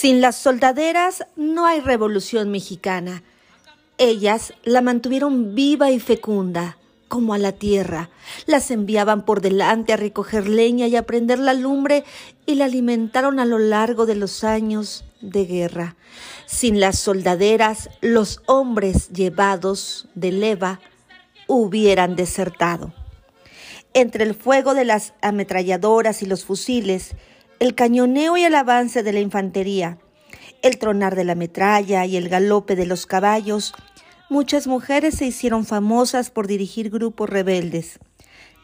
Sin las soldaderas no hay revolución mexicana. Ellas la mantuvieron viva y fecunda, como a la tierra. Las enviaban por delante a recoger leña y a prender la lumbre y la alimentaron a lo largo de los años de guerra. Sin las soldaderas, los hombres llevados de leva hubieran desertado. Entre el fuego de las ametralladoras y los fusiles, el cañoneo y el avance de la infantería, el tronar de la metralla y el galope de los caballos, muchas mujeres se hicieron famosas por dirigir grupos rebeldes.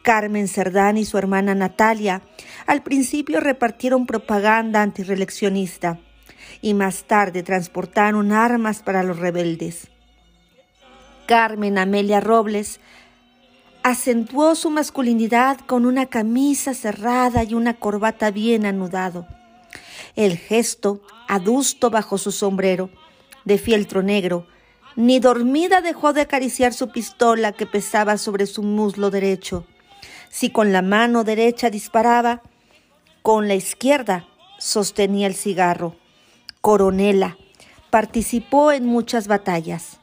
Carmen Cerdán y su hermana Natalia al principio repartieron propaganda antireleccionista y más tarde transportaron armas para los rebeldes. Carmen Amelia Robles acentuó su masculinidad con una camisa cerrada y una corbata bien anudado. El gesto, adusto bajo su sombrero, de fieltro negro, ni dormida dejó de acariciar su pistola que pesaba sobre su muslo derecho. Si con la mano derecha disparaba, con la izquierda sostenía el cigarro. Coronela, participó en muchas batallas.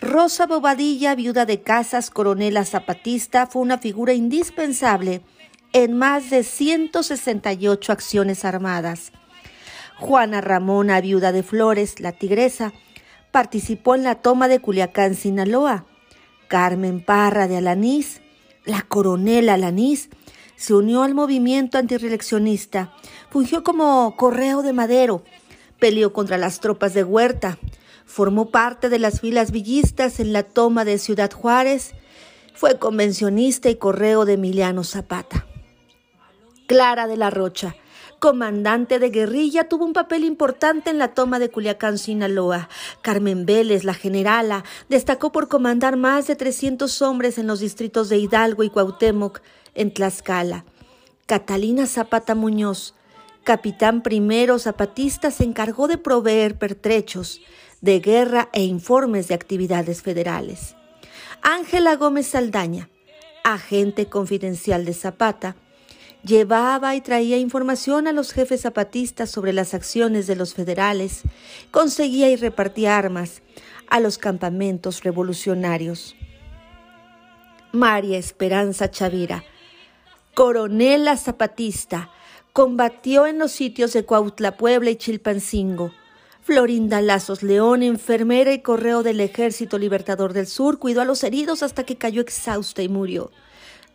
Rosa Bobadilla, viuda de Casas, coronela zapatista, fue una figura indispensable en más de 168 acciones armadas. Juana Ramona, viuda de Flores, la tigresa, participó en la toma de Culiacán, Sinaloa. Carmen Parra de Alanís, la coronela Alanís, se unió al movimiento antireeleccionista, fungió como correo de Madero, peleó contra las tropas de Huerta, Formó parte de las filas villistas en la toma de Ciudad Juárez. Fue convencionista y correo de Emiliano Zapata. Clara de la Rocha, comandante de guerrilla, tuvo un papel importante en la toma de Culiacán, Sinaloa. Carmen Vélez, la generala, destacó por comandar más de 300 hombres en los distritos de Hidalgo y Cuauhtémoc, en Tlaxcala. Catalina Zapata Muñoz, capitán primero zapatista, se encargó de proveer pertrechos, de guerra e informes de actividades federales. Ángela Gómez Saldaña, agente confidencial de Zapata, llevaba y traía información a los jefes zapatistas sobre las acciones de los federales, conseguía y repartía armas a los campamentos revolucionarios. María Esperanza Chavira, coronela zapatista, combatió en los sitios de Cuautla, Puebla y Chilpancingo, Florinda Lazos León, enfermera y correo del Ejército Libertador del Sur, cuidó a los heridos hasta que cayó exhausta y murió.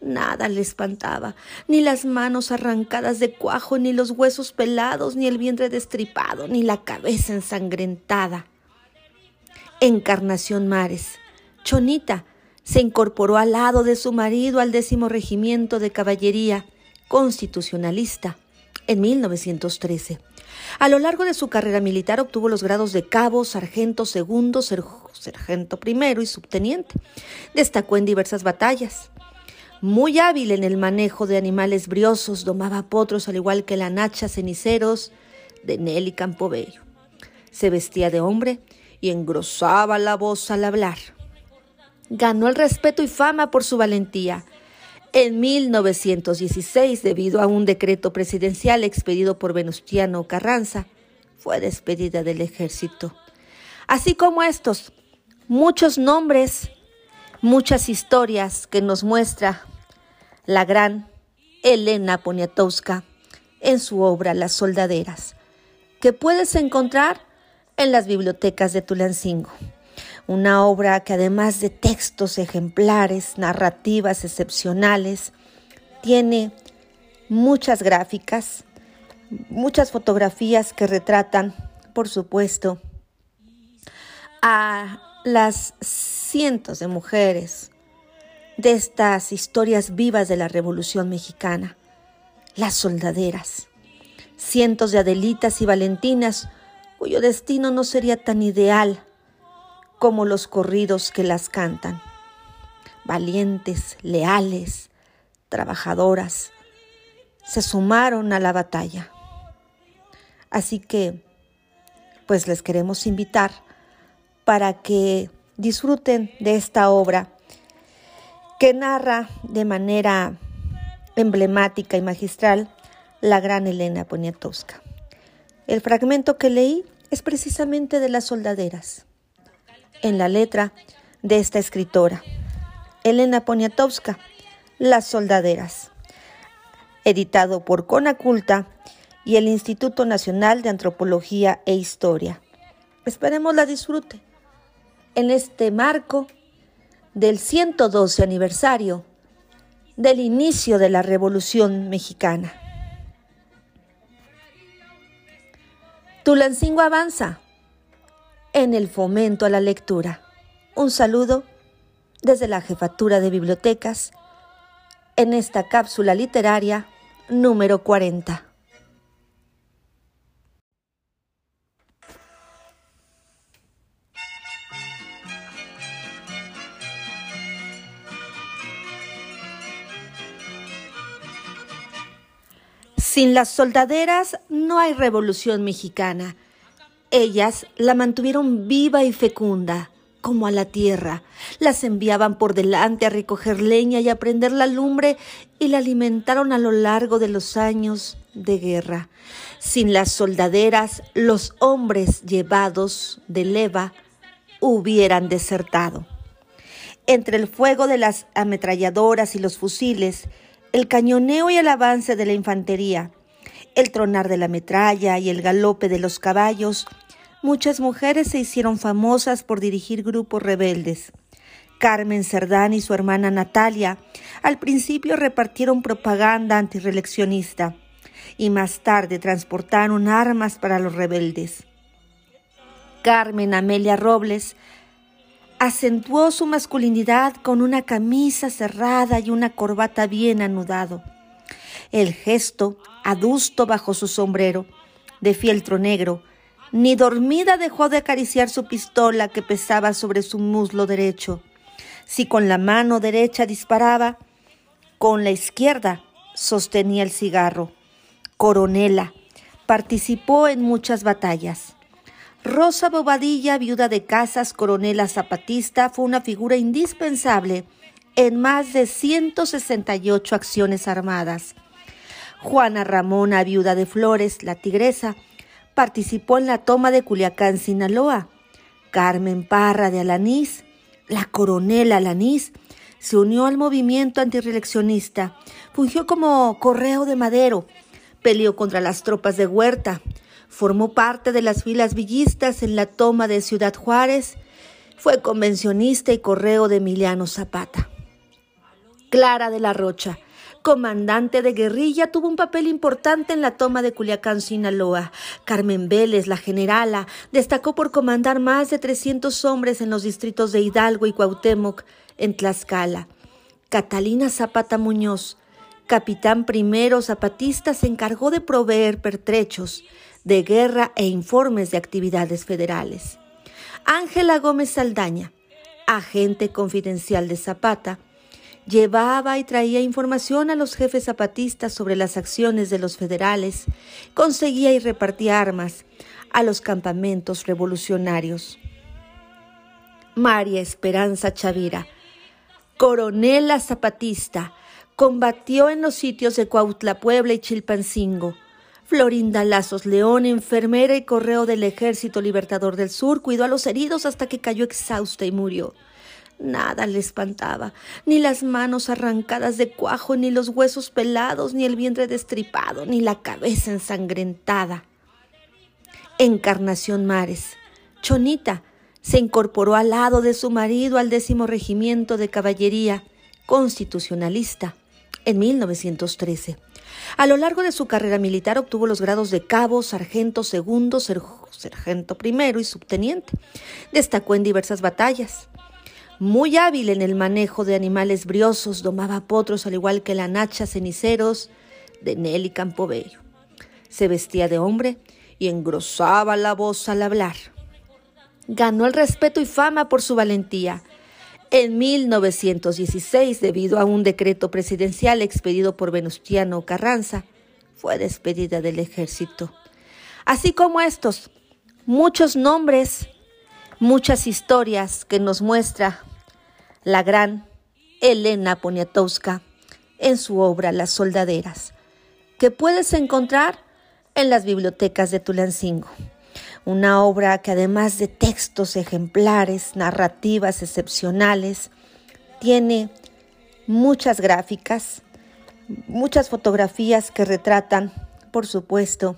Nada le espantaba, ni las manos arrancadas de cuajo, ni los huesos pelados, ni el vientre destripado, ni la cabeza ensangrentada. Encarnación Mares, Chonita, se incorporó al lado de su marido al décimo regimiento de caballería constitucionalista en 1913. A lo largo de su carrera militar obtuvo los grados de cabo, sargento segundo, sargento primero y subteniente. Destacó en diversas batallas. Muy hábil en el manejo de animales briosos, domaba potros al igual que la nacha ceniceros de Nelly Campobello. Se vestía de hombre y engrosaba la voz al hablar. Ganó el respeto y fama por su valentía en 1916, debido a un decreto presidencial expedido por Venustiano Carranza, fue despedida del ejército. Así como estos, muchos nombres, muchas historias que nos muestra la gran Elena Poniatowska en su obra Las Soldaderas, que puedes encontrar en las bibliotecas de Tulancingo una obra que además de textos ejemplares, narrativas excepcionales, tiene muchas gráficas, muchas fotografías que retratan, por supuesto, a las cientos de mujeres de estas historias vivas de la Revolución Mexicana, las soldaderas, cientos de Adelitas y Valentinas cuyo destino no sería tan ideal como los corridos que las cantan. Valientes, leales, trabajadoras, se sumaron a la batalla. Así que, pues les queremos invitar para que disfruten de esta obra que narra de manera emblemática y magistral la gran Elena Poniatowska. El fragmento que leí es precisamente de las soldaderas. En la letra de esta escritora, Elena Poniatowska, Las soldaderas, editado por Conaculta y el Instituto Nacional de Antropología e Historia. Esperemos la disfrute en este marco del 112 aniversario del inicio de la Revolución Mexicana. Tulancingo avanza en el fomento a la lectura. Un saludo desde la Jefatura de Bibliotecas en esta cápsula literaria número 40. Sin las soldaderas no hay revolución mexicana. Ellas la mantuvieron viva y fecunda, como a la tierra. Las enviaban por delante a recoger leña y a prender la lumbre y la alimentaron a lo largo de los años de guerra. Sin las soldaderas, los hombres llevados de leva hubieran desertado. Entre el fuego de las ametralladoras y los fusiles, el cañoneo y el avance de la infantería, el tronar de la metralla y el galope de los caballos, muchas mujeres se hicieron famosas por dirigir grupos rebeldes. Carmen Cerdán y su hermana Natalia al principio repartieron propaganda antireleccionista y más tarde transportaron armas para los rebeldes. Carmen Amelia Robles acentuó su masculinidad con una camisa cerrada y una corbata bien anudado. El gesto, adusto bajo su sombrero, de fieltro negro, ni dormida dejó de acariciar su pistola que pesaba sobre su muslo derecho. Si con la mano derecha disparaba, con la izquierda sostenía el cigarro. Coronela, participó en muchas batallas. Rosa Bobadilla, viuda de Casas, coronela zapatista, fue una figura indispensable en más de 168 acciones armadas. Juana Ramona, viuda de Flores, la tigresa, participó en la toma de Culiacán, Sinaloa. Carmen Parra de Alanís, la coronela Alanís, se unió al movimiento antireleccionista, fungió como correo de Madero, peleó contra las tropas de Huerta, Formó parte de las filas villistas en la toma de Ciudad Juárez. Fue convencionista y correo de Emiliano Zapata. Clara de la Rocha, comandante de guerrilla, tuvo un papel importante en la toma de Culiacán, Sinaloa. Carmen Vélez, la generala, destacó por comandar más de 300 hombres en los distritos de Hidalgo y Cuauhtémoc, en Tlaxcala. Catalina Zapata Muñoz, capitán primero zapatista, se encargó de proveer pertrechos, de guerra e informes de actividades federales. Ángela Gómez Saldaña, agente confidencial de Zapata, llevaba y traía información a los jefes zapatistas sobre las acciones de los federales, conseguía y repartía armas a los campamentos revolucionarios. María Esperanza Chavira, coronela zapatista, combatió en los sitios de Cuautla, Puebla y Chilpancingo, Florinda Lazos León, enfermera y correo del Ejército Libertador del Sur, cuidó a los heridos hasta que cayó exhausta y murió. Nada le espantaba, ni las manos arrancadas de cuajo, ni los huesos pelados, ni el vientre destripado, ni la cabeza ensangrentada. Encarnación Mares, Chonita, se incorporó al lado de su marido al décimo regimiento de caballería constitucionalista en 1913. A lo largo de su carrera militar obtuvo los grados de cabo, sargento segundo, sargento primero y subteniente. Destacó en diversas batallas. Muy hábil en el manejo de animales briosos, domaba potros al igual que la nacha ceniceros de Nelly Campobello. Se vestía de hombre y engrosaba la voz al hablar. Ganó el respeto y fama por su valentía en 1916, debido a un decreto presidencial expedido por Venustiano Carranza, fue despedida del ejército. Así como estos, muchos nombres, muchas historias que nos muestra la gran Elena Poniatowska en su obra Las Soldaderas, que puedes encontrar en las bibliotecas de Tulancingo. Una obra que además de textos ejemplares, narrativas excepcionales, tiene muchas gráficas, muchas fotografías que retratan, por supuesto,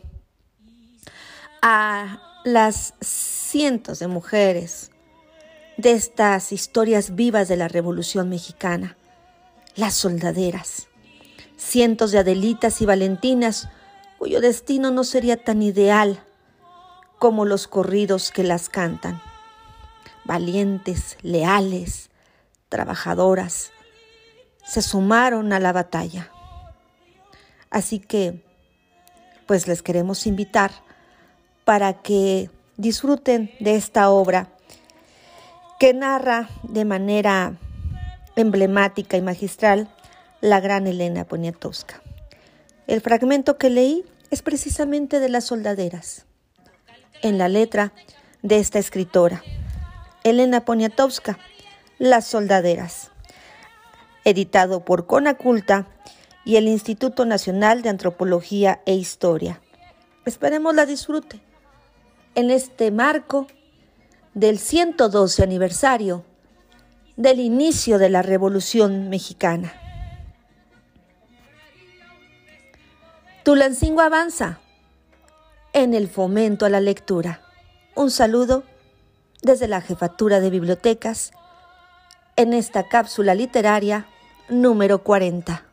a las cientos de mujeres de estas historias vivas de la Revolución Mexicana, las soldaderas, cientos de Adelitas y Valentinas cuyo destino no sería tan ideal como los corridos que las cantan. Valientes, leales, trabajadoras, se sumaron a la batalla. Así que, pues les queremos invitar para que disfruten de esta obra que narra de manera emblemática y magistral la gran Elena Poniatowska. El fragmento que leí es precisamente de las soldaderas, en la letra de esta escritora, Elena Poniatowska, Las soldaderas, editado por Conaculta y el Instituto Nacional de Antropología e Historia. Esperemos la disfrute en este marco del 112 aniversario del inicio de la Revolución Mexicana. Tulancingo avanza en el fomento a la lectura. Un saludo desde la Jefatura de Bibliotecas en esta cápsula literaria número 40.